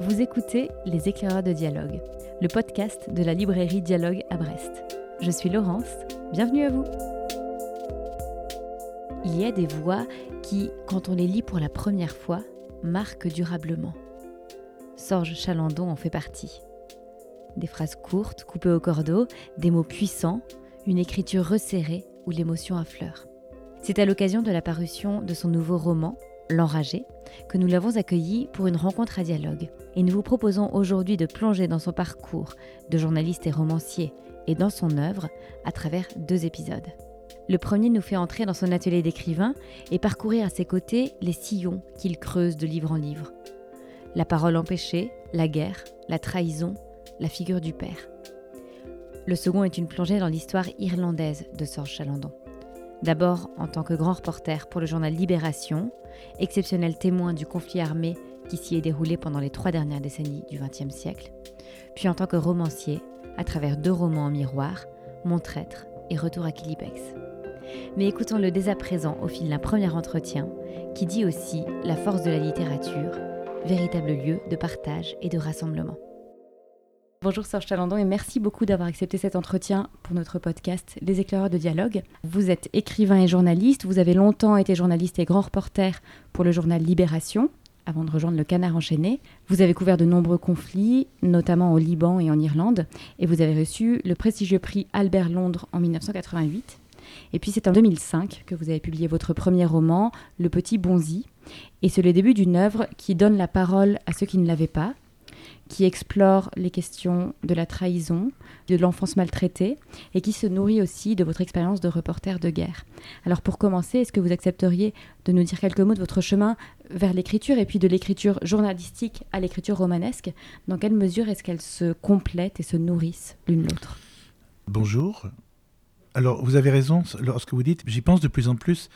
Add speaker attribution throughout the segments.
Speaker 1: Vous écoutez Les éclaireurs de dialogue, le podcast de la librairie Dialogue à Brest. Je suis Laurence, bienvenue à vous. Il y a des voix qui, quand on les lit pour la première fois, marquent durablement. Sorge Chalandon en fait partie. Des phrases courtes, coupées au cordeau, des mots puissants, une écriture resserrée où l'émotion affleure. C'est à l'occasion de la parution de son nouveau roman, L'Enragé, que nous l'avons accueilli pour une rencontre à dialogue. Et nous vous proposons aujourd'hui de plonger dans son parcours de journaliste et romancier et dans son œuvre à travers deux épisodes. Le premier nous fait entrer dans son atelier d'écrivain et parcourir à ses côtés les sillons qu'il creuse de livre en livre. La parole empêchée, la guerre, la trahison, la figure du père. Le second est une plongée dans l'histoire irlandaise de Sorge Chalandon. D'abord en tant que grand reporter pour le journal Libération, exceptionnel témoin du conflit armé qui s'y est déroulé pendant les trois dernières décennies du XXe siècle, puis en tant que romancier à travers deux romans en miroir, Mon traître et Retour à Kilibex. Mais écoutons-le dès à présent au fil d'un premier entretien qui dit aussi la force de la littérature, véritable lieu de partage et de rassemblement. Bonjour Serge Chalandon et merci beaucoup d'avoir accepté cet entretien pour notre podcast Les éclaireurs de dialogue. Vous êtes écrivain et journaliste, vous avez longtemps été journaliste et grand reporter pour le journal Libération avant de rejoindre le Canard enchaîné. Vous avez couvert de nombreux conflits, notamment au Liban et en Irlande, et vous avez reçu le prestigieux prix Albert Londres en 1988. Et puis c'est en 2005 que vous avez publié votre premier roman, Le Petit Bonzi, et c'est le début d'une œuvre qui donne la parole à ceux qui ne l'avaient pas, qui explore les questions de la trahison, de l'enfance maltraitée, et qui se nourrit aussi de votre expérience de reporter de guerre. Alors pour commencer, est-ce que vous accepteriez de nous dire quelques mots de votre chemin vers l'écriture et puis de l'écriture journalistique à l'écriture romanesque? Dans quelle mesure est-ce qu'elles se complètent et se nourrissent l'une l'autre?
Speaker 2: Bonjour. Alors vous avez raison lorsque vous dites, j'y pense de plus en plus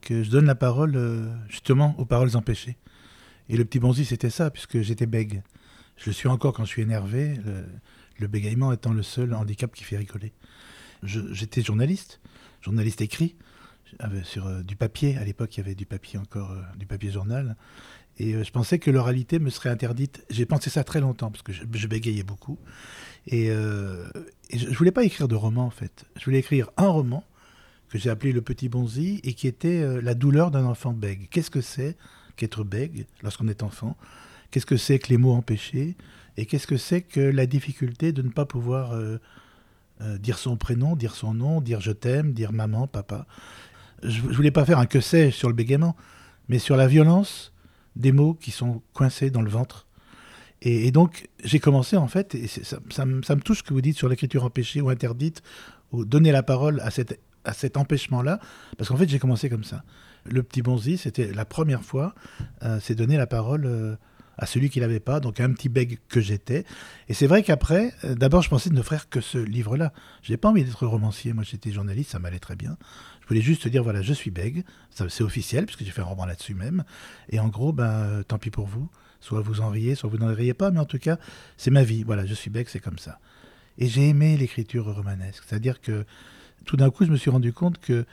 Speaker 2: que je donne la parole euh, justement aux paroles empêchées. Et le petit bonzi, c'était ça, puisque j'étais bègue. Je le suis encore quand je suis énervé, le, bégaiement étant le seul handicap qui fait rigoler. J'étais journaliste, journaliste écrit, sur euh, du papier. À l'époque, il y avait du papier encore, euh, du papier journal. Et euh, je pensais que l'oralité me serait interdite. J'ai pensé ça très longtemps, parce que je, bégayais beaucoup. Et, je ne voulais pas écrire de roman, en fait. Je voulais écrire un roman que j'ai appelé Le Petit Bonzi, et qui était la douleur d'un enfant bègue. Qu'est-ce que c'est qu'être bègue lorsqu'on est enfant? Qu'est-ce que c'est que les mots empêchés Et qu'est-ce que c'est que la difficulté de ne pas pouvoir euh, euh, dire son prénom, dire son nom, dire je t'aime, dire maman, papa Je ne voulais pas faire un que sais sur le bégaiement, mais sur la violence des mots qui sont coincés dans le ventre. Et, donc, j'ai commencé en fait, et ça, me, touche ce que vous dites sur l'écriture empêchée ou interdite, ou donner la parole à, à cet empêchement-là, parce qu'en fait, j'ai commencé comme ça. Le petit bonzi, c'était la première fois, euh, c'est donner la parole à celui qui l'avait pas, donc un petit bègue que j'étais. Et c'est vrai qu'après, euh, d'abord, je pensais ne faire que ce livre-là. Je n'ai pas envie d'être romancier. Moi, j'étais journaliste, ça m'allait très bien. Je voulais juste dire, voilà, je suis bègue. C'est officiel, puisque j'ai fait un roman là-dessus même. Et en gros, ben, euh, tant pis pour vous. Soit vous en riez, soit vous n'en riez pas, mais en tout cas, c'est ma vie. Voilà, je suis bègue, c'est comme ça. Et j'ai aimé l'écriture romanesque. C'est-à-dire que tout d'un coup, je me suis rendu compte que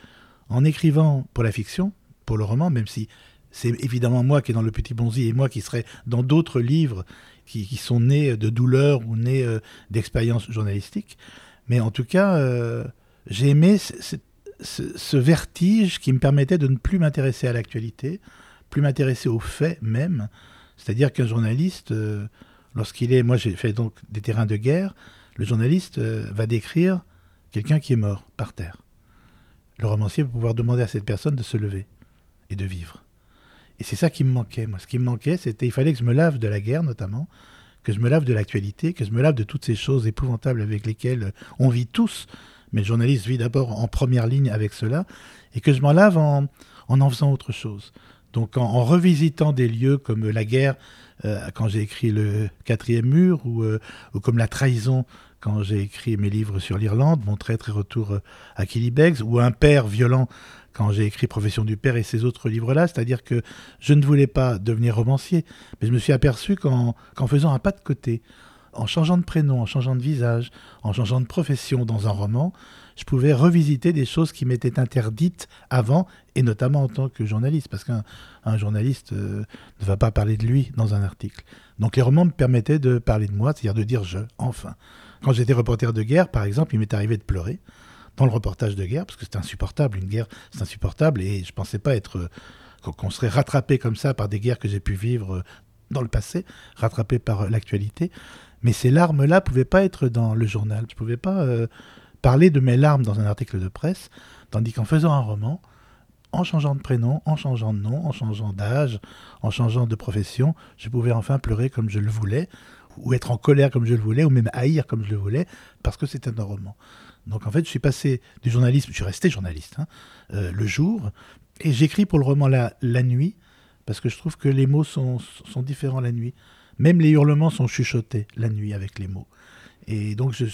Speaker 2: en écrivant pour la fiction, pour le roman, même si c'est évidemment moi qui est dans Le Petit Bonzi et moi qui serais dans d'autres livres qui, sont nés de douleur ou nés euh, d'expériences journalistiques. Mais en tout cas, euh, j'ai aimé ce, vertige qui me permettait de ne plus m'intéresser à l'actualité, plus m'intéresser aux faits même. C'est-à-dire qu'un journaliste, euh, lorsqu'il est, moi j'ai fait donc des terrains de guerre, le journaliste va décrire quelqu'un qui est mort par terre. Le romancier va pouvoir demander à cette personne de se lever et de vivre. Et c'est ça qui me manquait. Moi, ce qui me manquait, c'était il fallait que je me lave de la guerre notamment, que je me lave de l'actualité, que je me lave de toutes ces choses épouvantables avec lesquelles on vit tous. Mais le journaliste vit d'abord en première ligne avec cela, et que je m'en lave en, en, faisant autre chose. Donc en, revisitant des lieux comme la guerre, euh, quand j'ai écrit le quatrième mur, euh, ou comme la trahison quand j'ai écrit mes livres sur l'Irlande, Mon traître et retour euh, à Killybegs, ou Un père violent quand j'ai écrit Profession du père et ces autres livres-là, c'est-à-dire que je ne voulais pas devenir romancier, mais je me suis aperçu qu'en faisant un pas de côté, en changeant de prénom, en changeant de visage, en changeant de profession dans un roman, je pouvais revisiter des choses qui m'étaient interdites avant, et notamment en tant que journaliste, parce qu'un journaliste euh, ne va pas parler de lui dans un article. Donc les romans me permettaient de parler de moi, c'est-à-dire de dire je, enfin. Quand j'étais reporter de guerre, par exemple, il m'est arrivé de pleurer dans le reportage de guerre, parce que c'était insupportable, une guerre, c'est insupportable, et je ne pensais pas être euh, qu'on serait rattrapé comme ça par des guerres que j'ai pu vivre euh, dans le passé, rattrapé par l'actualité. Mais ces larmes-là ne pouvaient pas être dans le journal. Je ne pouvais pas euh, parler de mes larmes dans un article de presse, tandis qu'en faisant un roman, en changeant de prénom, en changeant de nom, en changeant d'âge, en changeant de profession, je pouvais enfin pleurer comme je le voulais, ou être en colère comme je le voulais, ou même haïr comme je le voulais, parce que c'était un roman. Donc en fait, je suis passé du journalisme, je suis resté journaliste hein, euh, le jour, et j'écris pour le roman la, la nuit, parce que je trouve que les mots sont, sont différents la nuit. Même les hurlements sont chuchotés la nuit avec les mots. Et donc je,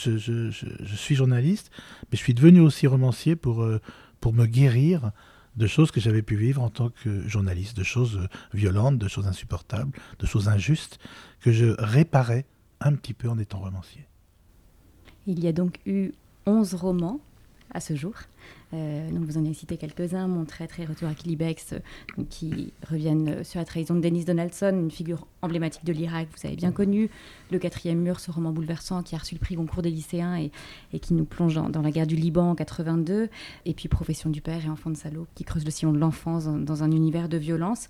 Speaker 2: suis journaliste, mais je suis devenu aussi romancier pour, euh, pour me guérir de choses que j'avais pu vivre en tant que journaliste, de choses euh, violentes, de choses insupportables, de choses injustes, que je réparais un petit peu en étant romancier.
Speaker 1: Il y a donc eu 11 romans à ce jour. Euh, donc vous en avez cité quelques-uns, Mon traître et Retour à Kilibex, euh, qui reviennent euh, sur la trahison de Dennis Donaldson, une figure emblématique de l'Irak, vous avez bien connu. Le quatrième mur, ce roman bouleversant qui a reçu le prix Goncourt des lycéens et, et qui nous plonge dans, la guerre du Liban en 82. Et puis Profession du père et Enfant de salaud, qui creuse le sillon de l'enfance dans, un univers de violence.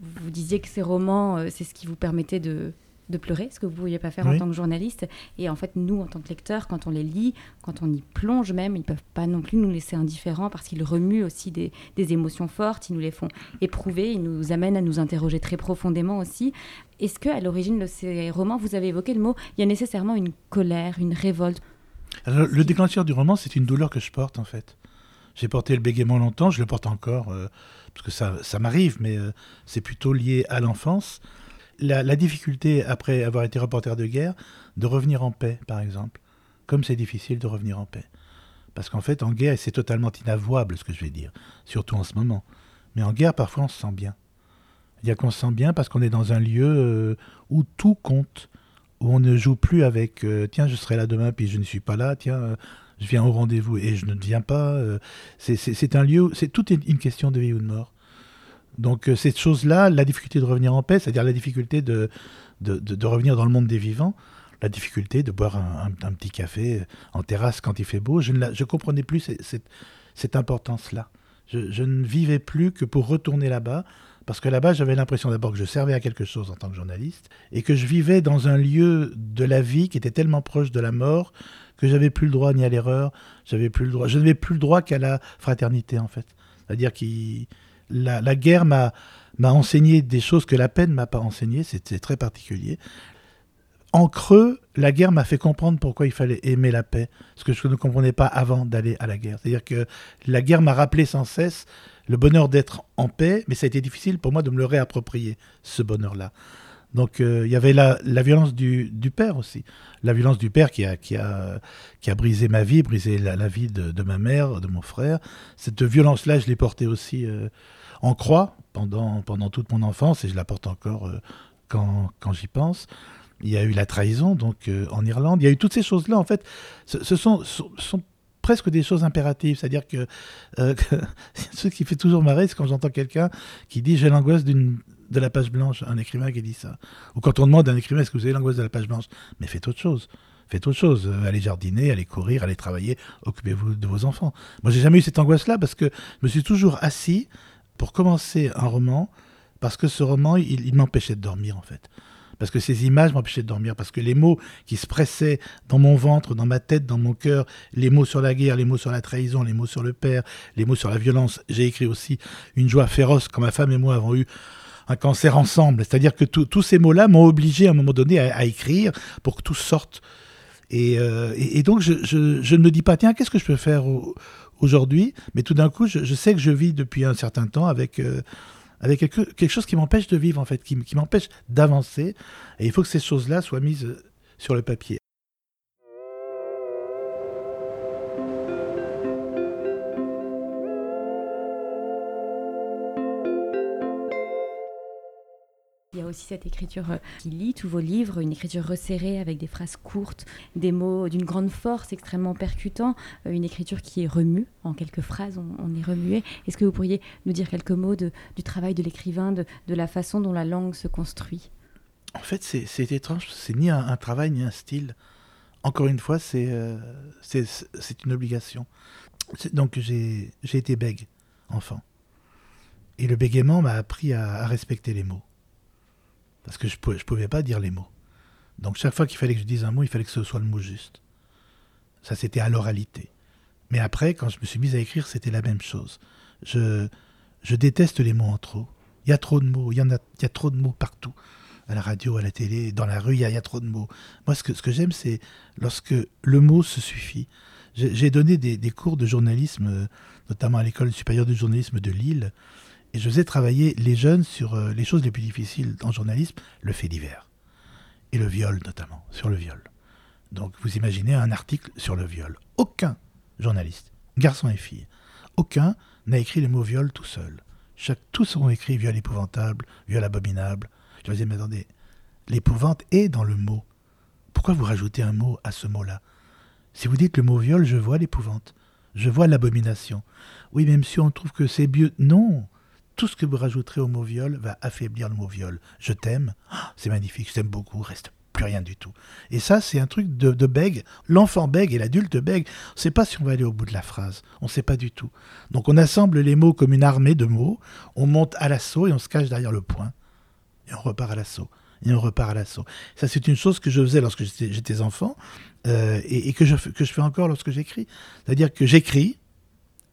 Speaker 1: Vous disiez que ces romans, c'est ce qui vous permettait de, de pleurer, ce que vous ne pouviez pas faire en tant que journaliste. Et en fait, nous, en tant que lecteurs, quand on les lit, quand on y plonge même, ils ne peuvent pas non plus nous laisser indifférents parce qu'ils remuent aussi des, émotions fortes, ils nous les font éprouver, ils nous amènent à nous interroger très profondément aussi. Est-ce que à l'origine de ces romans, vous avez évoqué le mot, il y a nécessairement une colère, une révolte?
Speaker 2: Le déclencheur du roman, c'est une douleur que je porte en fait. J'ai porté le bégaiement longtemps, je le porte encore, euh, parce que ça, ça m'arrive, mais euh, c'est plutôt lié à l'enfance la, difficulté, après avoir été reporter de guerre, de revenir en paix, par exemple. Comme c'est difficile de revenir en paix. Parce qu'en fait, en guerre, c'est totalement inavouable ce que je vais dire, surtout en ce moment. Mais en guerre, parfois, on se sent bien. Il y a qu'on se sent bien parce qu'on est dans un lieu euh, où tout compte, où on ne joue plus avec euh, tiens, je serai là demain, puis je ne suis pas là, tiens, euh, je viens au rendez-vous et je ne viens pas. c'est un lieu, c'est toute une question de vie ou de mort. Donc euh, cette chose-là, la difficulté de revenir en paix, c'est-à-dire la difficulté de, de, revenir dans le monde des vivants, la difficulté de boire un, petit café en terrasse quand il fait beau, je ne comprenais plus cette, cette, importance-là. Je, ne vivais plus que pour retourner là-bas, parce que là-bas, j'avais l'impression d'abord que je servais à quelque chose en tant que journaliste, et que je vivais dans un lieu de la vie qui était tellement proche de la mort que j'avais plus le droit ni à l'erreur, j'avais plus le droit, je n'avais plus le droit qu'à la fraternité en fait. C'est-à-dire qu'il la, guerre m'a enseigné des choses que la peine m'a pas enseigné, c'était très particulier. En creux, la guerre m'a fait comprendre pourquoi il fallait aimer la paix, ce que je ne comprenais pas avant d'aller à la guerre. C'est-à-dire que la guerre m'a rappelé sans cesse le bonheur d'être en paix, mais ça a été difficile pour moi de me le réapproprier, ce bonheur-là. Donc euh, il y avait la, violence du, père aussi. La violence du père qui a, qui a, qui a brisé ma vie, brisé la, vie de, ma mère, de mon frère. Cette violence-là, je l'ai portée aussi euh, en croix pendant, pendant toute mon enfance et je la porte encore euh, quand, quand j'y pense. Il y a eu la trahison donc en Irlande. Il y a eu toutes ces choses-là. En fait, ce, sont, sont, presque des choses impératives. C'est-à-dire que, que ce qui fait toujours marrer, c'est quand j'entends quelqu'un qui dit j'ai l'angoisse d'une de la page blanche, un écrivain qui dit ça. Ou quand on demande à un écrivain est-ce que vous avez l'angoisse de la page blanche? Mais faites autre chose. Faites autre chose. Euh, allez jardiner, allez courir, allez travailler, occupez-vous de vos enfants. Moi, j'ai jamais eu cette angoisse-là parce que je me suis toujours assis pour commencer un roman parce que ce roman, il, m'empêchait de dormir en fait. Parce que ces images m'empêchaient de dormir, parce que les mots qui se pressaient dans mon ventre, dans ma tête, dans mon cœur, les mots sur la guerre, les mots sur la trahison, les mots sur le père, les mots sur la violence. J'ai écrit aussi une joie féroce quand ma femme et moi avons eu un cancer ensemble. C'est-à-dire que tous ces mots-là m'ont obligé à un moment donné à, écrire pour que tout sorte. Et, euh, donc je, ne me dis pas, tiens, qu'est-ce que je peux faire aujourd'hui Mais tout d'un coup, je, sais que je vis depuis un certain temps avec, euh, avec quelque, quelque, chose qui m'empêche de vivre, en fait, qui, qui m'empêche d'avancer. Et il faut que ces choses-là soient mises sur le papier.
Speaker 1: Aussi cette écriture euh, qui lit tous vos livres, une écriture resserrée avec des phrases courtes, des mots d'une grande force, extrêmement percutant, euh, une écriture qui est remue, en quelques phrases, on, est remué. Est-ce que vous pourriez nous dire quelques mots de, du travail de l'écrivain, de, de, la façon dont la langue se construit?
Speaker 2: En fait, c'est étrange, c'est ni un, travail ni un style. Encore une fois, c'est euh, c'est une obligation. Donc j'ai été bègue, enfant. Et le bégaiement m'a appris à, respecter les mots. Parce que je ne pouvais, pas dire les mots. Donc chaque fois qu'il fallait que je dise un mot, il fallait que ce soit le mot juste. Ça, c'était à l'oralité. Mais après, quand je me suis mis à écrire, c'était la même chose. Je, déteste les mots en trop. Il y a trop de mots, il y, en a, il y a trop de mots partout. À la radio, à la télé, dans la rue, il y a, trop de mots. Moi, ce que, j'aime, c'est lorsque le mot se suffit. J'ai donné des, des, cours de journalisme, notamment à l'école supérieure de journalisme de Lille, et je faisais travailler les jeunes sur euh, les choses les plus difficiles en journalisme, le fait divers. Et le viol notamment, sur le viol. Donc vous imaginez un article sur le viol. Aucun journaliste, garçon et fille, aucun n'a écrit le mot viol tout seul. Chaque, tous ont écrit viol épouvantable, viol abominable. Je me disais, mais attendez, l'épouvante est dans le mot. Pourquoi vous rajoutez un mot à ce mot-là? Si vous dites le mot viol, je vois l'épouvante. Je vois l'abomination. Oui, même si on trouve que c'est mieux. Non tout ce que vous rajouterez au mot viol va affaiblir le mot viol. Je t'aime, ah, c'est magnifique, je t'aime beaucoup, reste plus rien du tout. Et ça, c'est un truc de, bègue. L'enfant bègue et l'adulte bègue. On ne sait pas si on va aller au bout de la phrase. On ne sait pas du tout. Donc on assemble les mots comme une armée de mots. On monte à l'assaut et on se cache derrière le point. Et on repart à l'assaut. Et on repart à l'assaut. Ça, c'est une chose que je faisais lorsque j'étais enfant euh, et, que je fais encore lorsque j'écris. C'est-à-dire que j'écris,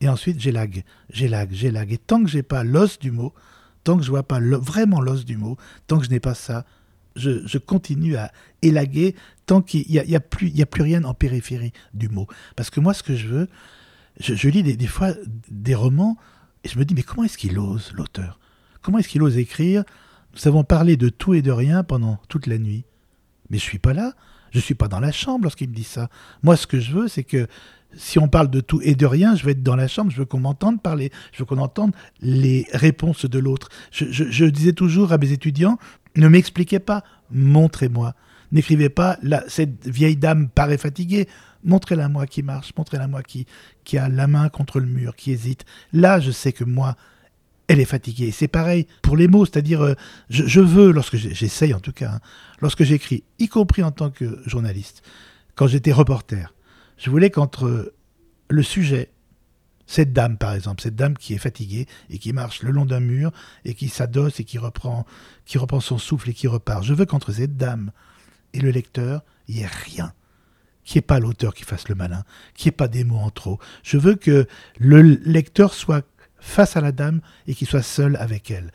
Speaker 2: et ensuite, j'élague, j'élague, j'élague. Et tant que j'ai pas l'os du mot, tant que je vois pas vraiment l'os du mot, tant que je n'ai pas ça, je, continue à élaguer tant qu'il n'y a, y a, plus, a plus rien en périphérie du mot. Parce que moi, ce que je veux, je, lis des, fois des romans et je me dis, mais comment est-ce qu'il ose, l'auteur? Comment est-ce qu'il ose écrire? Nous avons parlé de tout et de rien pendant toute la nuit. Mais je suis pas là. Je suis pas dans la chambre lorsqu'il me dit ça. Moi, ce que je veux, c'est que si on parle de tout et de rien, je vais être dans la chambre, je veux qu'on m'entende parler, je veux qu'on entende les réponses de l'autre. Je, disais toujours à mes étudiants, ne m'expliquez pas, montrez-moi. N'écrivez pas, cette vieille dame paraît fatiguée, montrez-la moi qui marche, montrez-la moi qui, a la main contre le mur, qui hésite. Là, je sais que moi, elle est fatiguée. C'est pareil pour les mots, c'est-à-dire, euh, je, veux, lorsque j'essaye en tout cas, hein, lorsque j'écris, y compris en tant que journaliste, quand j'étais reporter, je voulais qu'entre le sujet, cette dame par exemple, cette dame qui est fatiguée et qui marche le long d'un mur et qui s'adosse et qui reprend, qui reprend son souffle et qui repart, je veux qu'entre cette dame et le lecteur, il n'y ait rien. N'y ait pas l'auteur qui fasse le malin, n'y ait pas des mots en trop. Je veux que le lecteur soit face à la dame et qu'il soit seul avec elle.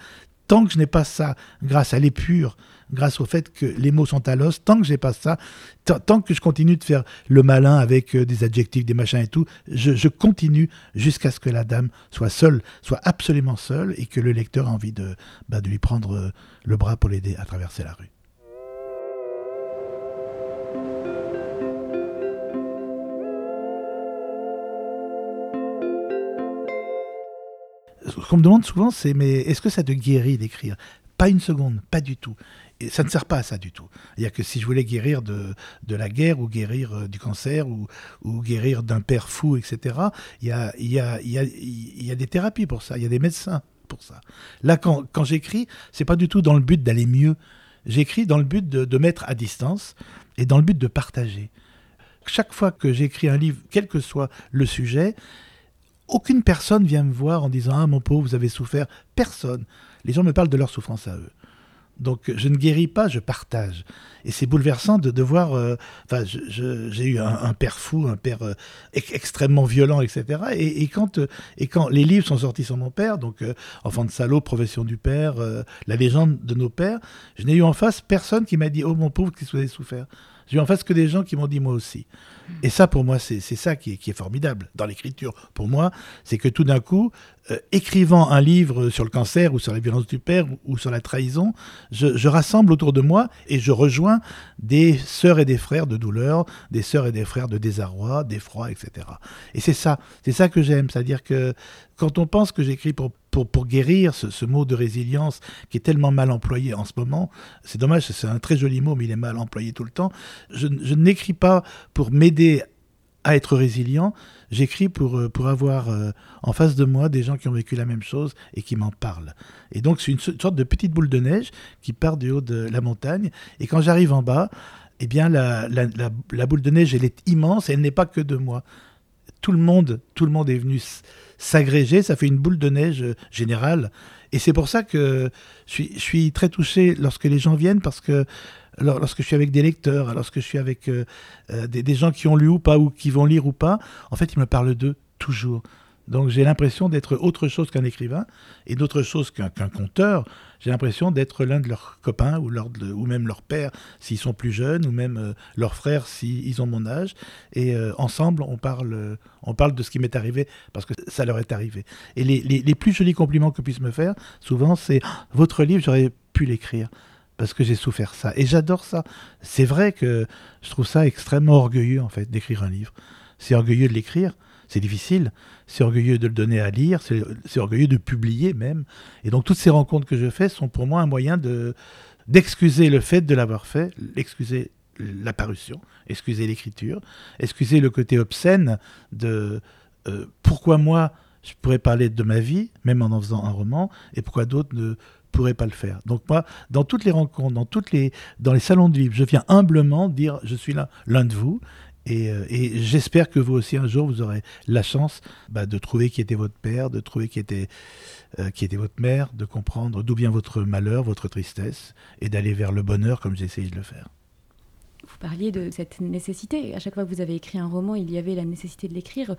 Speaker 2: Tant que je n'ai pas ça, grâce à l'épure grâce au fait que les mots sont à l'os. Tant que j'ai pas ça, tant que je continue de faire le malin avec euh, des adjectifs, des machins et tout, je, continue jusqu'à ce que la dame soit seule, soit absolument seule, et que le lecteur a envie de, bah, lui prendre euh, le bras pour l'aider à traverser la rue. Ce qu'on me demande souvent, c'est mais est-ce que ça te guérit d'écrire? Pas une seconde, pas du tout ça ne sert pas à ça du tout. Il n'y a que si je voulais guérir de, de la guerre ou guérir euh, du cancer ou, ou guérir d'un père fou, etc., il y a, y, a, y, a, y a des thérapies pour ça, il y a des médecins pour ça. Là, quand, quand j'écris, c'est pas du tout dans le but d'aller mieux. J'écris dans le but de, de mettre à distance et dans le but de partager. Chaque fois que j'écris un livre, quel que soit le sujet, aucune personne vient me voir en disant Ah, mon pauvre, vous avez souffert. Personne. Les gens me parlent de leur souffrance à eux. Donc je ne guéris pas, je partage. Et c'est bouleversant de, voir. Euh, j'ai eu un, père fou, un père euh, extrêmement violent, etc. Et, quand, euh, et quand les livres sont sortis sur mon père, donc Enfant de salaud, Profession du père, La légende de nos pères, je n'ai eu en face personne qui m'a dit Oh mon pauvre, qu'est-ce que vous avez souffert? J'ai eu en face que des gens qui m'ont dit Moi aussi. Et ça, pour moi, c'est ça qui est, qui est, formidable dans l'écriture. Pour moi, c'est que tout d'un coup, euh, écrivant un livre sur le cancer ou sur la violence du père ou, sur la trahison, je, rassemble autour de moi et je rejoins des sœurs et des frères de douleur, des sœurs et des frères de désarroi, d'effroi, etc. Et c'est ça, c'est ça que j'aime. C'est-à-dire que quand on pense que j'écris pour, pour, guérir ce, mot de résilience qui est tellement mal employé en ce moment. C'est dommage, c'est un très joli mot, mais il est mal employé tout le temps. Je, n'écris pas pour m'aider à être résilient, j'écris pour, euh, pour avoir euh, en face de moi des gens qui ont vécu la même chose et qui m'en parlent. Et donc c'est une sorte de petite boule de neige qui part du haut de la montagne. Et quand j'arrive en bas, eh bien la, la, la, boule de neige, elle est immense et elle n'est pas que de moi. Tout le monde, tout le monde est venu s'agréger, ça fait une boule de neige euh, générale. Et c'est pour ça que je suis, très touché lorsque les gens viennent parce que lorsque je suis avec des lecteurs, lorsque je suis avec euh, euh, des, gens qui ont lu ou pas, ou qui vont lire ou pas, en fait, ils me parlent d'eux toujours. Donc j'ai l'impression d'être autre chose qu'un écrivain et d'autre chose qu'un conteur. J'ai l'impression d'être l'un de leurs copains ou, même leur père s'ils sont plus jeunes ou même euh, leurs frères s'ils ont mon âge. Et ensemble, on parle, on parle de ce qui m'est arrivé parce que ça leur est arrivé. Et les, les, plus jolis compliments que puissent me faire, souvent, c'est ah, Votre livre, j'aurais pu l'écrire parce que j'ai souffert ça. Et j'adore ça. C'est vrai que je trouve ça extrêmement orgueilleux, en fait, d'écrire un livre. C'est orgueilleux de l'écrire, c'est difficile. C'est orgueilleux de le donner à lire, c'est orgueilleux de publier même. Et donc toutes ces rencontres que je fais sont pour moi un moyen de d'excuser le fait de l'avoir fait, excuser la parution, excuser l'écriture, excuser le côté obscène de euh, pourquoi moi je pourrais parler de ma vie, même en en faisant un roman, et pourquoi d'autres ne pourrais pas le faire. Donc moi, dans toutes les rencontres, dans, toutes les, salons de livres, je viens humblement dire je suis l'un de vous. Et, euh, et j'espère que vous aussi, un jour, vous aurez la chance bah, de trouver qui était votre père, de trouver qui était, euh, qui était votre mère, de comprendre d'où vient votre malheur, votre tristesse, et d'aller vers le bonheur comme j'ai de le faire.
Speaker 1: Vous parliez de cette nécessité. À chaque fois que vous avez écrit un roman, il y avait la nécessité de l'écrire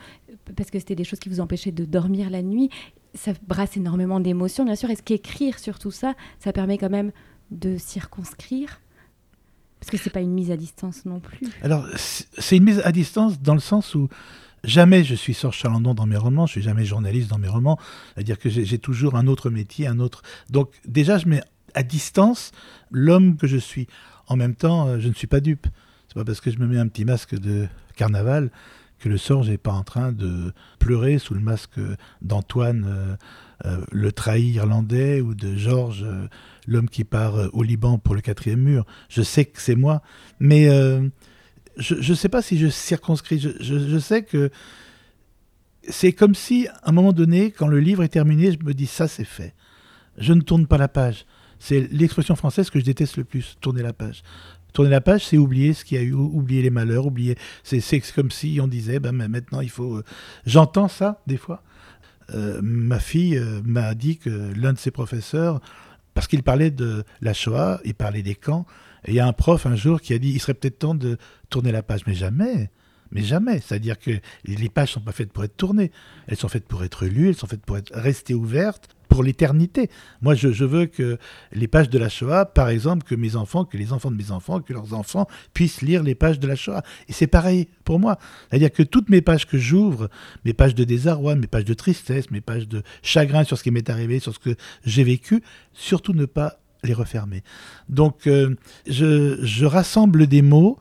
Speaker 1: parce que c'était des choses qui vous empêchaient de dormir la nuit ça brasse énormément d'émotions, bien sûr. Est-ce qu'écrire sur tout ça, ça permet quand même de circonscrire Parce que c'est pas une mise à distance non plus.
Speaker 2: Alors, c'est une mise à distance dans le sens où jamais je suis Sorge Chalandon dans mes romans, je suis jamais journaliste dans mes romans. C'est-à-dire que j'ai toujours un autre métier, un autre. Donc, déjà, je mets à distance l'homme que je suis. En même temps, euh, je ne suis pas dupe. C'est pas parce que je me mets un petit masque de carnaval que le sort n'est pas en train de pleurer sous le masque d'Antoine, euh, euh, le trahi irlandais, ou de Georges, l'homme qui part au Liban pour le quatrième mur. Je sais que c'est moi, mais je ne sais pas si je circonscris. Je, sais que c'est comme si, à un moment donné, quand le livre est terminé, je me dis ça, c'est fait. Je ne tourne pas la page. C'est l'expression française que je déteste le plus, tourner la page. Tourner la page, c'est oublier ce qu'il y a eu, oublier les malheurs, oublier. C'est comme si on disait, ben, maintenant il faut. Euh, j'entends ça des fois. Euh, ma fille euh, m'a dit que l'un de ses professeurs, parce qu'il parlait de la Shoah, il parlait des camps, et il y a un prof un jour qui a dit, il serait peut-être temps de tourner la page, mais jamais. Mais jamais. C'est-à-dire que les pages sont pas faites pour être tournées. Elles sont faites pour être lues, elles sont faites pour être rester ouvertes pour l'éternité. Moi, je, veux que les pages de la Shoah, par exemple, que mes enfants, que les enfants de mes enfants, que leurs enfants puissent lire les pages de la Shoah. Et c'est pareil pour moi. C'est-à-dire que toutes mes pages que j'ouvre, mes pages de désarroi, mes pages de tristesse, mes pages de chagrin sur ce qui m'est arrivé, sur ce que j'ai vécu, surtout ne pas les refermer. Donc, euh, je, je rassemble des mots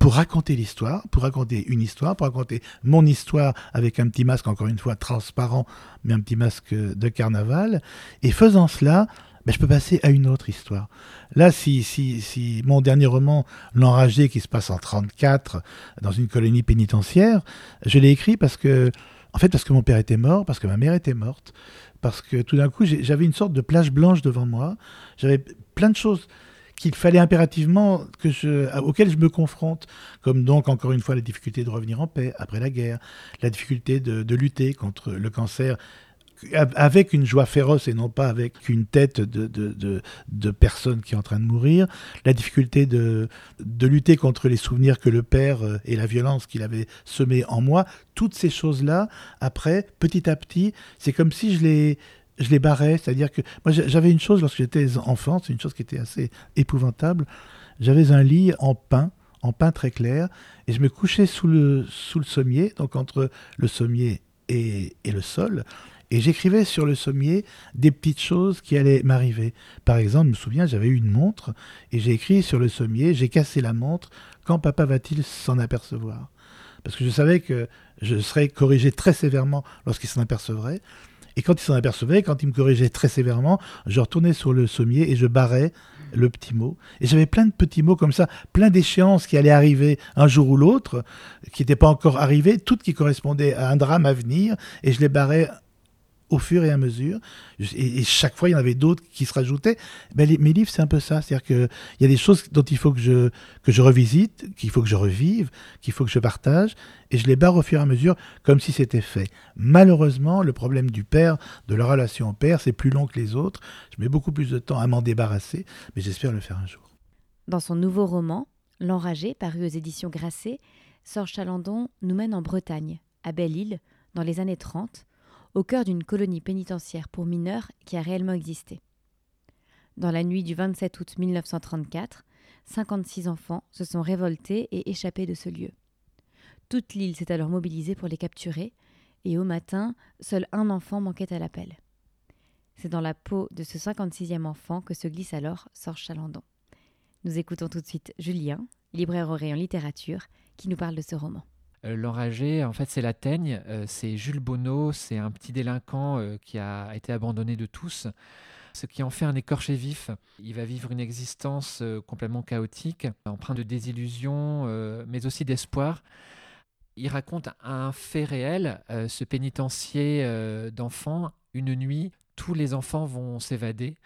Speaker 2: pour raconter l'histoire, pour raconter une histoire, pour raconter mon histoire avec un petit masque, encore une fois, transparent, mais un petit masque de carnaval. Et faisant cela, ben, je peux passer à une autre histoire. Là, si, si, si mon dernier roman, L'Enragé, qui se passe en 34, dans une colonie pénitentiaire, je l'ai écrit parce que, en fait, parce que mon père était mort, parce que ma mère était morte, parce que tout d'un coup, j'avais une sorte de plage blanche devant moi. J'avais plein de choses qu'il fallait impérativement que je, auquel je me confronte, comme donc encore une fois la difficulté de revenir en paix après la guerre, la difficulté de, lutter contre le cancer avec une joie féroce et non pas avec une tête de, de, de, personne qui est en train de mourir, la difficulté de, de lutter contre les souvenirs que le père euh, et la violence qu'il avait semé en moi, toutes ces choses-là, après, petit à petit, c'est comme si je les, je les barrais. C'est-à-dire que moi, j'avais une chose lorsque j'étais enfant, c'est une chose qui était assez épouvantable. J'avais un lit en pain, en pain très clair, et je me couchais sous le, sous le sommier, donc entre le sommier et, et le sol, et j'écrivais sur le sommier des petites choses qui allaient m'arriver. Par exemple, je me souviens, j'avais eu une montre, et j'ai écrit sur le sommier, j'ai cassé la montre, quand papa va-t-il s'en apercevoir? Parce que je savais que je serais corrigé très sévèrement lorsqu'il s'en apercevrait. Et quand il s'en apercevait, quand il me corrigeait très sévèrement, je retournais sur le sommier et je barrais le petit mot. Et j'avais plein de petits mots comme ça, plein d'échéances qui allaient arriver un jour ou l'autre, qui n'étaient pas encore arrivées, toutes qui correspondaient à un drame à venir, et je les barrais au fur et à mesure. Et, chaque fois, il y en avait d'autres qui se rajoutaient. Ben, mes livres, c'est un peu ça. C'est-à-dire qu'il y a des choses dont il faut que je, que je revisite, qu'il faut que je revive, qu'il faut que je partage. Et je les barre au fur et à mesure, comme si c'était fait. Malheureusement, le problème du père, de la relation au père, c'est plus long que les autres. Je mets beaucoup plus de temps à m'en débarrasser, mais j'espère le faire un jour.
Speaker 1: Dans son nouveau roman, L'Enragé, paru aux éditions Grasset, Sorge Chalandon nous mène en Bretagne, à Belle-Île, dans les années 30, au cœur d'une colonie pénitentiaire pour mineurs qui a réellement existé. Dans la nuit du 27 août 1934, 56 enfants se sont révoltés et échappés de ce lieu. Toute l'île s'est alors mobilisée pour les capturer, et au matin, seul un enfant manquait à l'appel. C'est dans la peau de ce 56e enfant que se glisse alors Sorge Chalandon. Nous écoutons tout de suite Julien, libraire au rayon littérature, qui nous parle de ce roman.
Speaker 3: Euh, l'enragé, en fait, c'est la teigne. Euh, c'est Jules Bonneau, c'est un petit délinquant euh, qui a été abandonné de tous, ce qui en fait un écorché vif. Il va vivre une existence complètement chaotique, empreinte de désillusion, mais aussi d'espoir. Il raconte un fait réel, ce pénitencier d'enfants. Une nuit, tous les enfants vont s'évader.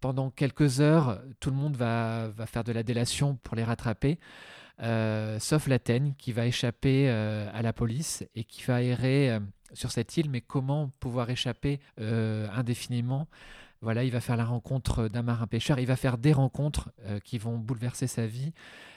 Speaker 3: Pendant quelques heures, tout le monde va, va faire de la délation pour les rattraper. Euh, sauf l'Athènes qui va échapper euh, à la police et qui va errer euh, sur cette île. Mais comment pouvoir échapper indéfiniment? Voilà, il va faire la rencontre d'un marin pêcheur, il va faire des rencontres qui vont bouleverser sa vie.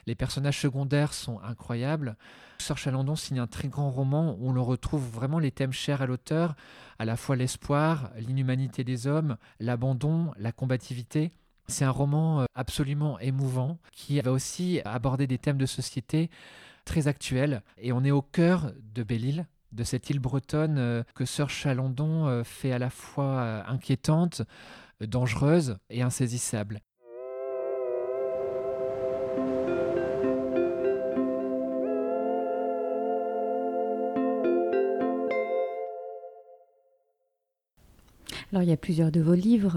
Speaker 3: Les personnages secondaires sont incroyables. Sir Chalandon signe un très grand roman où on le retrouve vraiment les thèmes chers à l'auteur, à la fois l'espoir, l'inhumanité des hommes, l'abandon, la combativité. C'est un roman euh, absolument émouvant qui va aussi aborder des thèmes de société très actuels. Et on est au cœur de Belle-Île, de cette île bretonne euh, que Sir Chalandon euh, fait à la fois inquiétante, dangereuse et insaisissable.
Speaker 1: Alors il y a plusieurs de vos livres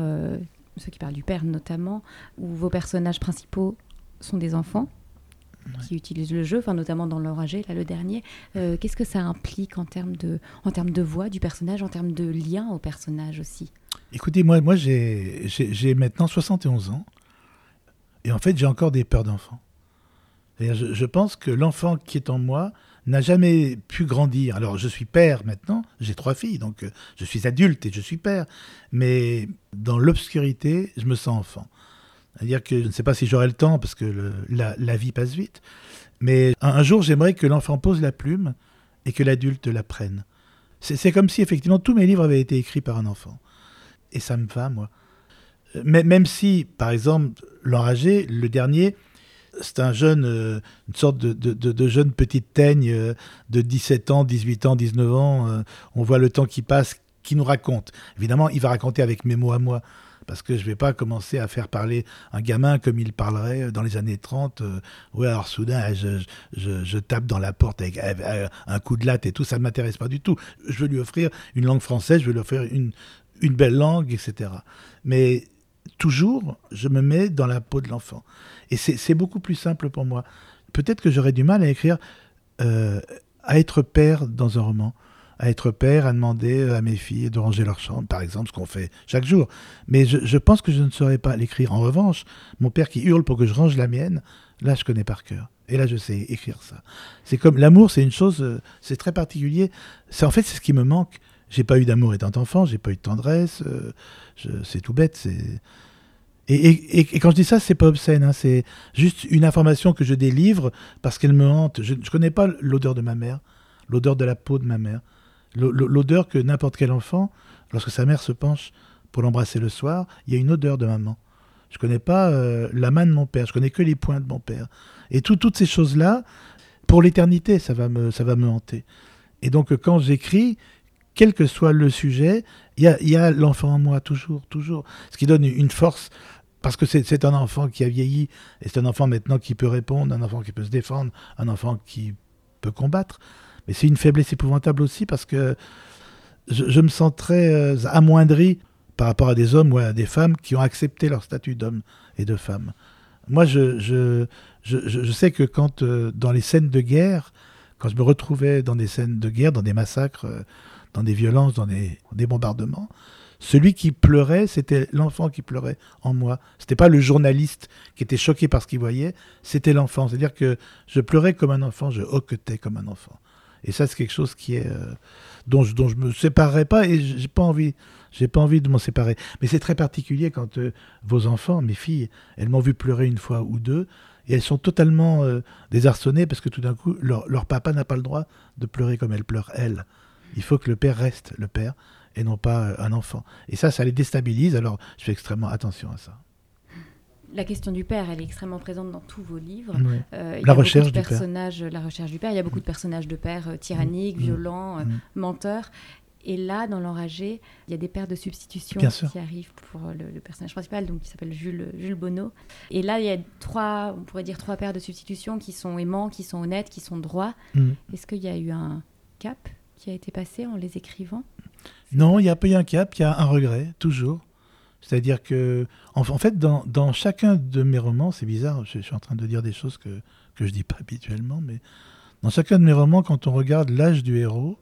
Speaker 1: ceux qui parlent du père notamment, où vos personnages principaux sont des enfants qui utilisent le jeu, enfin notamment dans l'oragé, là le dernier. Euh, qu'est-ce que ça implique en termes de, en termes de voix du personnage, en termes de lien au personnage aussi?
Speaker 2: Écoutez, moi, moi j'ai maintenant 71 ans, et en fait j'ai encore des peurs d'enfants. Je, je pense que l'enfant qui est en moi n'a jamais pu grandir. Alors je suis père maintenant, j'ai trois filles, donc euh, je suis adulte et je suis père, mais dans l'obscurité, je me sens enfant. C'est-à-dire que je ne sais pas si j'aurai le temps, parce que la, vie passe vite, mais un, jour j'aimerais que l'enfant pose la plume et que l'adulte la prenne. C'est comme si effectivement tous mes livres avaient été écrits par un enfant. Et ça me va, moi. Mais, même si, par exemple, L'Enragé, le dernier, c'est un jeune, euh, une sorte de, de, jeune petite teigne euh, de 17 ans, 18 ans, 19 ans. Euh, on voit le temps qui passe, qui nous raconte. Évidemment, il va raconter avec mes mots à moi. Parce que je ne vais pas commencer à faire parler un gamin comme il parlerait dans les années 30. oui, alors soudain, je, je, tape dans la porte avec, un coup de latte et tout, ça ne m'intéresse pas du tout. Je veux lui offrir une langue française, je veux lui offrir une, une belle langue, etc. Mais toujours, je me mets dans la peau de l'enfant. Et c'est beaucoup plus simple pour moi. Peut-être que j'aurais du mal à écrire, euh, à être père dans un roman, à être père, à demander à mes filles de ranger leur chambre, par exemple, ce qu'on fait chaque jour. Mais je, pense que je ne saurais pas l'écrire. En revanche, mon père qui hurle pour que je range la mienne, là, je connais par cœur. Et là, je sais écrire ça. C'est comme l'amour, c'est une chose, euh, c'est très particulier. En fait, c'est ce qui me manque. J'ai pas eu d'amour étant enfant, j'ai pas eu de tendresse. Euh, c'est tout bête. C'est et, quand je dis ça, c'est pas obscène, hein, c'est juste une information que je délivre parce qu'elle me hante. Je ne connais pas l'odeur de ma mère, l'odeur de la peau de ma mère, l'odeur que n'importe quel enfant, lorsque sa mère se penche pour l'embrasser le soir, il y a une odeur de maman. Je connais pas euh, la main de mon père, je connais que les poings de mon père. Et toutes ces choses-là, pour l'éternité, ça va me, ça va me hanter. Et donc quand j'écris, quel que soit le sujet, il y a, l'enfant en moi, toujours, toujours. Ce qui donne une force parce que c'est un enfant qui a vieilli, et c'est un enfant maintenant qui peut répondre, un enfant qui peut se défendre, un enfant qui peut combattre. Mais c'est une faiblesse épouvantable aussi parce que je, me sens très euh, amoindri par rapport à des hommes ou à des femmes qui ont accepté leur statut d'homme et de femme. Moi, je, sais que quand, euh, dans les scènes de guerre, quand je me retrouvais dans des scènes de guerre, dans des massacres, euh, dans des violences, dans des bombardements, celui qui pleurait, c'était l'enfant qui pleurait en moi. C'était pas le journaliste qui était choqué par ce qu'il voyait, c'était l'enfant. C'est-à-dire que je pleurais comme un enfant, je hoquetais comme un enfant. Et ça, c'est quelque chose qui est euh, dont, je, dont je me séparerai pas et j'ai pas envie. J'ai pas envie de m'en séparer. Mais c'est très particulier quand euh, vos enfants, mes filles, elles m'ont vu pleurer une fois ou deux et elles sont totalement euh, désarçonnées parce que tout d'un coup, leur, leur papa n'a pas le droit de pleurer comme elles pleurent, elles. Il faut que le père reste le père et non pas un enfant. Et ça, ça les déstabilise. Alors, je fais extrêmement attention à ça.
Speaker 1: La question du père, elle est extrêmement présente dans tous vos livres.
Speaker 2: Euh, la recherche
Speaker 1: du père. La recherche du père. Il y a beaucoup de personnages de pères euh, tyranniques, mm. violents, euh, mm. menteurs. Et là, dans l'enragé, il y a des pères de substitution qui arrivent pour le, personnage principal, donc qui s'appelle Jules, Jules Bonneau. Et là, il y a trois, on pourrait dire trois pères de substitution qui sont aimants, qui sont honnêtes, qui sont droits. Mm. Est-ce qu'il y a eu un cap qui a été passé en les écrivant?
Speaker 2: Non, il n'y a pas eu un cap, il y a un regret, toujours. C'est-à-dire que, en, fait, dans, chacun de mes romans, c'est bizarre, je, suis en train de dire des choses que, que je dis pas habituellement, mais dans chacun de mes romans, quand on regarde l'âge du héros,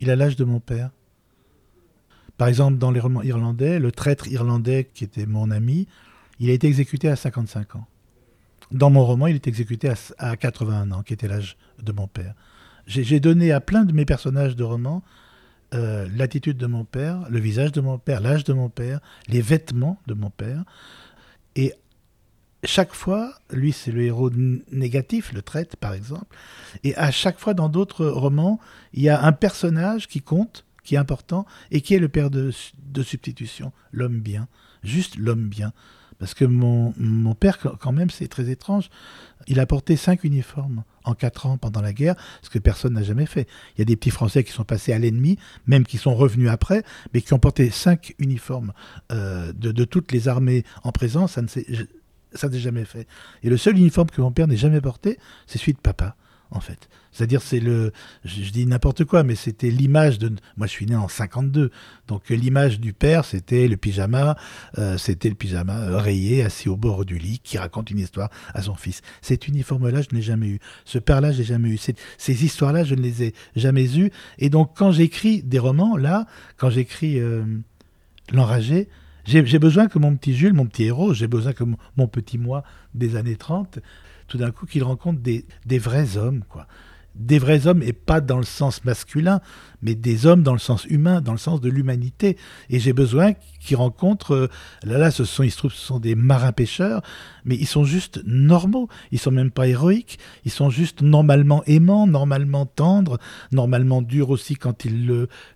Speaker 2: il a l'âge de mon père. Par exemple, dans les romans irlandais, le traître irlandais qui était mon ami, il a été exécuté à 55 ans. Dans mon roman, il est exécuté à, à 81 ans, qui était l'âge de mon père. J'ai donné à plein de mes personnages de romans euh, l'attitude de mon père, le visage de mon père, l'âge de mon père, les vêtements de mon père. Et chaque fois, lui c'est le héros négatif, le traite par exemple, et à chaque fois dans d'autres romans, il y a un personnage qui compte, qui est important, et qui est le père de, de substitution, l'homme bien, juste l'homme bien. Parce que mon, mon père, quand même, c'est très étrange, il a porté cinq uniformes en quatre ans pendant la guerre, ce que personne n'a jamais fait. Il y a des petits Français qui sont passés à l'ennemi, même qui sont revenus après, mais qui ont porté cinq uniformes euh, de, toutes les armées en présence. Ça ne ça n'est jamais fait. Et le seul uniforme que mon père n'ait jamais porté, c'est celui de papa en fait. C'est-à-dire, c'est le. Je, dis n'importe quoi, mais c'était l'image de. Moi, je suis né en 52. Donc, l'image du père, c'était le pyjama. Euh, c'était le pyjama euh, rayé, assis au bord du lit, qui raconte une histoire à son fils. Cet uniforme-là, je n'ai jamais eu. Ce père-là, je n'ai jamais eu. Ces histoires-là, je ne les ai jamais eues. Et donc, quand j'écris des romans, là, quand j'écris euh, L'Enragé, j'ai besoin que mon petit Jules, mon petit héros, j'ai besoin que mon petit moi des années 30 tout d'un coup qu'il rencontre des, des, vrais hommes, quoi. Des vrais hommes, et pas dans le sens masculin, mais des hommes dans le sens humain, dans le sens de l'humanité. Et j'ai besoin qu'ils rencontrent, euh, là, là, ce sont, ce sont des marins-pêcheurs, mais ils sont juste normaux. Ils sont même pas héroïques. Ils sont juste normalement aimants, normalement tendres, normalement durs aussi quand il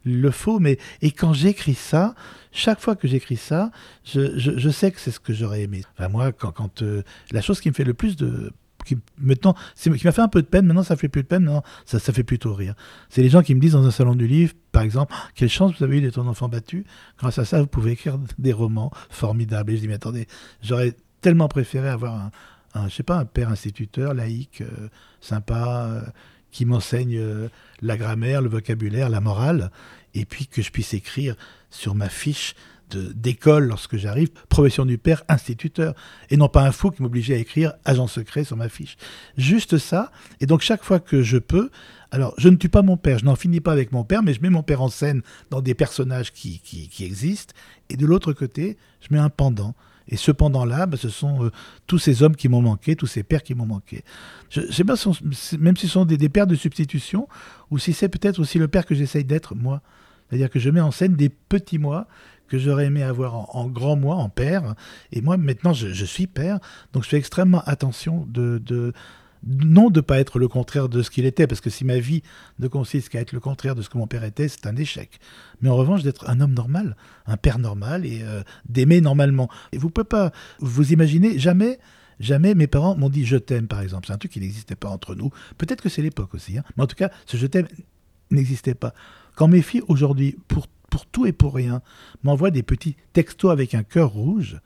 Speaker 2: le, faut. Mais, et quand j'écris ça, chaque fois que j'écris ça, je, sais que c'est ce que j'aurais aimé. Enfin, moi, quand, quand euh, la chose qui me fait le plus de qui maintenant, qui m'a fait un peu de peine, maintenant ça fait plus de peine, non, ça, fait plutôt rire. C'est les gens qui me disent dans un salon du livre, par exemple, quelle chance vous avez eu d'être un enfant battu, grâce à ça vous pouvez écrire des romans formidables. Et je dis, mais attendez, j'aurais tellement préféré avoir un, je sais pas, un père instituteur, laïque, euh, sympa, euh, qui m'enseigne euh, la grammaire, le vocabulaire, la morale, et puis que je puisse écrire sur ma fiche d'école lorsque j'arrive, profession du père, instituteur, et non pas un fou qui m'obligeait à écrire agent secret sur ma fiche. Juste ça, et donc chaque fois que je peux, alors je ne tue pas mon père, je n'en finis pas avec mon père, mais je mets mon père en scène dans des personnages qui, qui, existent, et de l'autre côté, je mets un pendant. Et ce pendant-là, bah, ce sont euh, tous ces hommes qui m'ont manqué, tous ces pères qui m'ont manqué. Je, sais pas, même si ce sont des, des pères de substitution, ou si c'est peut-être aussi le père que j'essaye d'être, moi. C'est-à-dire que je mets en scène des petits moi que j'aurais aimé avoir en, grand moi, en père. Et moi, maintenant, je, suis père, donc je fais extrêmement attention de, non de pas être le contraire de ce qu'il était, parce que si ma vie ne consiste qu'à être le contraire de ce que mon père était, c'est un échec. Mais en revanche, d'être un homme normal, un père normal et euh, d'aimer normalement. Et vous pouvez pas vous imaginer jamais. Jamais mes parents m'ont dit je t'aime, par exemple. C'est un truc qui n'existait pas entre nous. Peut-être que c'est l'époque aussi. Hein. Mais en tout cas, ce je t'aime n'existait pas. Quand mes filles, aujourd'hui, pour pour tout et pour rien, m'envoie des petits textos avec un cœur rouge.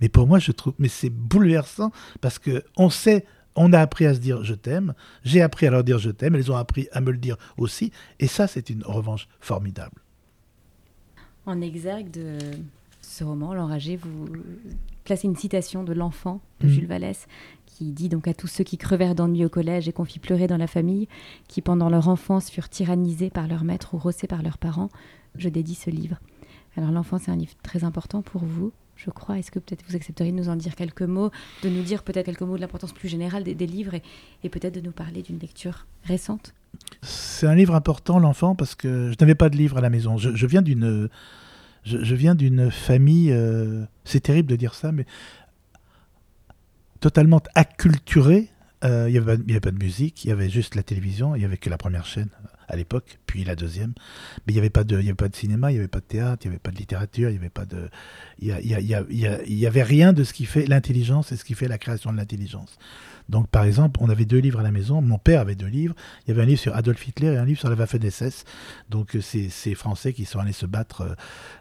Speaker 2: Mais pour moi, je trouve, mais c'est bouleversant parce que on sait, on a appris à se dire je t'aime, j'ai appris à leur dire je t'aime, elles ont appris à me le dire aussi, et ça, c'est une revanche formidable.
Speaker 1: En exergue de ce roman, L'Enragé, vous placez une citation de l'enfant de
Speaker 2: Mhm.
Speaker 1: Jules Vallès qui dit donc à tous ceux qui crevèrent d'ennui au collège et qu'on fit pleurer dans la famille, qui pendant leur enfance furent tyrannisés par leur maître ou rossés par leurs parents, je dédie ce livre. Alors l'enfance, c'est un livre très important pour vous, je crois. Est-ce que peut-être vous accepteriez de nous en dire quelques mots, de nous dire peut-être quelques mots de l'importance plus générale des, livres et, peut-être de nous parler d'une lecture récente?
Speaker 2: C'est un livre important, l'enfant, parce que je n'avais pas de livre à la maison. Je, viens d'une, je, viens d'une famille. euh, c'est terrible de dire ça, mais totalement acculturée. Euh, Il n'y avait, avait pas de musique, il y avait juste la télévision, il n'y avait que la première chaîne à l'époque, puis la deuxième. Mais il n'y avait, pas de- avait pas de cinéma, il n'y avait pas de théâtre, il n'y avait pas de littérature, il n'y avait pas de. Il y, y y y avait rien de ce qui fait l'intelligence et ce qui fait la création de l'intelligence. Donc, par exemple, on avait deux livres à la maison. Mon père avait deux livres. Il y avait un livre sur Adolf Hitler et un livre sur la Waffen-SS. Donc, euh, c'est ces Français qui sont allés se battre euh,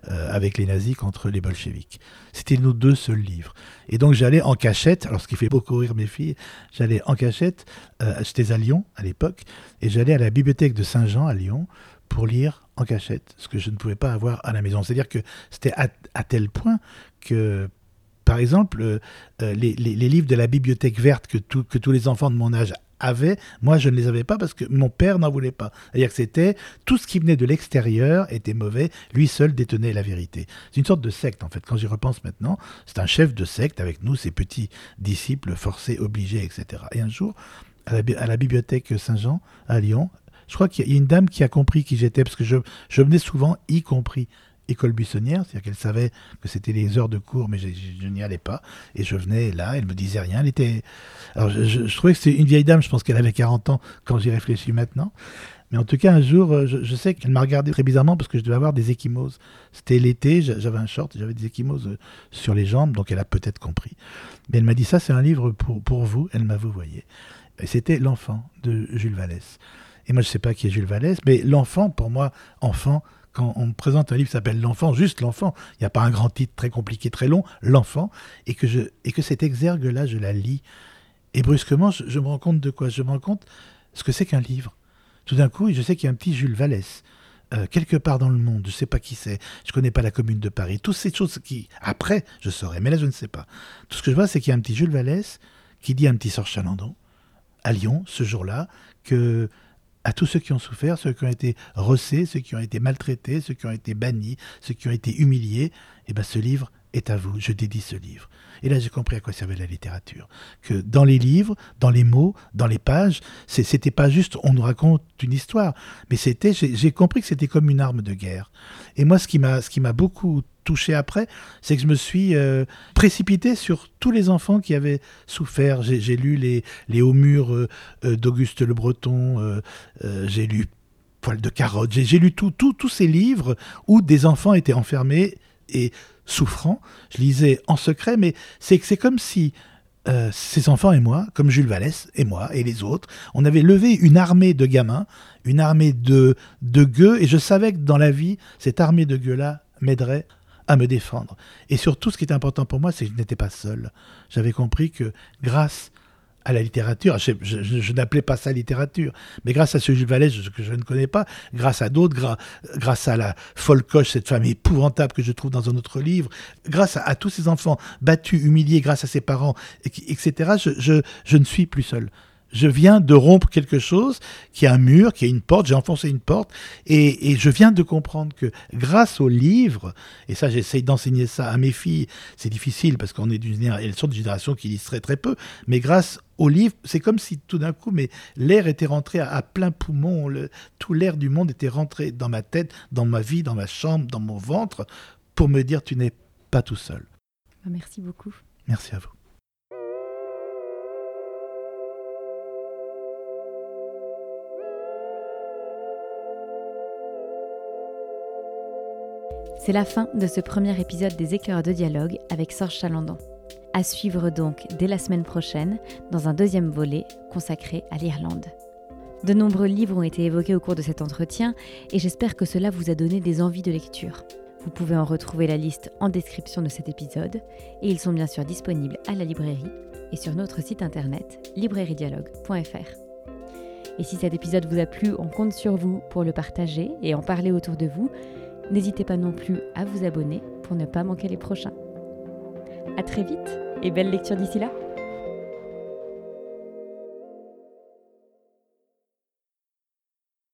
Speaker 2: euh, avec les nazis contre les bolcheviks. C'était nos deux seuls livres. Et donc, j'allais en cachette. Alors, ce qui fait beaucoup rire mes filles, j'allais en cachette. Euh, J'étais à Lyon à l'époque. Et j'allais à la bibliothèque de Saint-Jean à Lyon pour lire en cachette, ce que je ne pouvais pas avoir à la maison. C'est-à-dire que c'était à, tel point que, par exemple, euh, euh, les, les- livres de la bibliothèque verte que, tout- que tous les enfants de mon âge avaient, moi je ne les avais pas parce que mon père n'en voulait pas. C'est-à-dire que c'était tout ce qui venait de l'extérieur était mauvais, lui seul détenait la vérité. C'est une sorte de secte en fait. Quand j'y repense maintenant, c'est un chef de secte avec nous, ses petits disciples forcés, obligés, etc. Et un jour, à la, à la bibliothèque Saint-Jean à Lyon, je crois qu'il y a une dame qui a compris qui j'étais parce que je, venais souvent, y compris école buissonnière, c'est-à-dire qu'elle savait que c'était les heures de cours, mais je, n'y allais pas. Et je venais là, elle me disait rien. Elle était. Alors je, trouvais que c'était une vieille dame, je pense qu'elle avait 40 ans quand j'y réfléchis maintenant. Mais en tout cas, un jour, euh, je, sais qu'elle m'a regardé très bizarrement parce que je devais avoir des échymoses. C'était l'été, j'a- j'avais un short, j'avais des échymoses euh, sur les jambes, donc elle a peut-être compris. Mais elle m'a dit ça, c'est un livre pour, vous. Elle m'a vous voyez. C'était L'enfant de Jules Vallès. Et moi, je ne sais pas qui est Jules Vallès, mais l'enfant, pour moi, enfant, quand on me présente un livre qui s'appelle L'enfant, juste l'enfant, il n'y a pas un grand titre très compliqué, très long, L'enfant, et que, je, et que cette exergue-là, je la lis. Et brusquement, je, me rends compte de quoi? Je me rends compte ce que c'est qu'un livre. Tout d'un coup, je sais qu'il y a un petit Jules Vallès. euh, quelque part dans le monde, je ne sais pas qui c'est, je connais pas la commune de Paris, toutes ces choses qui, après, je saurais, mais là, je ne sais pas. Tout ce que je vois, c'est qu'il y a un petit Jules Vallès qui dit à un petit Sorge Chalandon, à Lyon, ce jour-là, que à tous ceux qui ont souffert, ceux qui ont été rossés, ceux qui ont été maltraités, ceux qui ont été bannis, ceux qui ont été humiliés, eh ben ce livre est à vous, je dédie ce livre. Et là, j'ai compris à quoi servait la littérature. Que dans les livres, dans les mots, dans les pages, c'était pas juste on nous raconte une histoire, mais c'était, j'ai compris que c'était comme une arme de guerre. Et moi, ce qui m'a beaucoup touché après, c'est que je me suis euh, précipité sur tous les enfants qui avaient souffert. J'ai lu les, les hauts murs euh, euh, d'Auguste Le Breton, j'ai lu Poil de carotte, j'ai lu tout, tout- tous ces livres où des enfants étaient enfermés et souffrant. Je lisais en secret, mais c'est c'est comme si euh, ces enfants et moi, comme Jules Vallès et moi et les autres, on avait levé une armée de gamins, une armée de, de gueux, et je savais que dans la vie, cette armée de gueux-là m'aiderait à me défendre. Et surtout, ce qui est important pour moi, c'est que je n'étais pas seul. J'avais compris que grâce à la littérature, je, n'appelais pas ça littérature, mais grâce à ce Jules Vallès que je ne connais pas, grâce à d'autres, grâce à la folle coche, cette femme épouvantable que je trouve dans un autre livre, grâce à, à tous ces enfants battus, humiliés, grâce à ses parents, etc., je ne suis plus seul. Je viens de rompre quelque chose, qui a un mur, qui a une porte, j'ai enfoncé une porte, et, et je viens de comprendre que grâce au livre, et ça j'essaye d'enseigner ça à mes filles, c'est difficile parce qu'on est d'une elles sont d'une génération qui lisent très très peu, mais grâce au livre, c'est comme si tout d'un coup, mais l'air était rentré à, à plein poumon, le- tout l'air du monde était rentré dans ma tête, dans ma vie, dans ma chambre, dans mon ventre, pour me dire tu n'es pas tout seul.
Speaker 1: Merci beaucoup.
Speaker 2: Merci à vous.
Speaker 1: C'est la fin de ce premier épisode des Écœurs de dialogue avec Sorge Chalandon. À suivre donc dès la semaine prochaine dans un deuxième volet consacré à l'Irlande. De nombreux livres ont été évoqués au cours de cet entretien et j'espère que cela vous a donné des envies de lecture. Vous pouvez en retrouver la liste en description de cet épisode et ils sont bien sûr disponibles à la librairie et sur notre site internet librairiedialogue.fr. Et si cet épisode vous a plu, on compte sur vous pour le partager et en parler autour de vous N'hésitez pas non plus à vous abonner pour ne pas manquer les prochains. A très vite et belle lecture d'ici là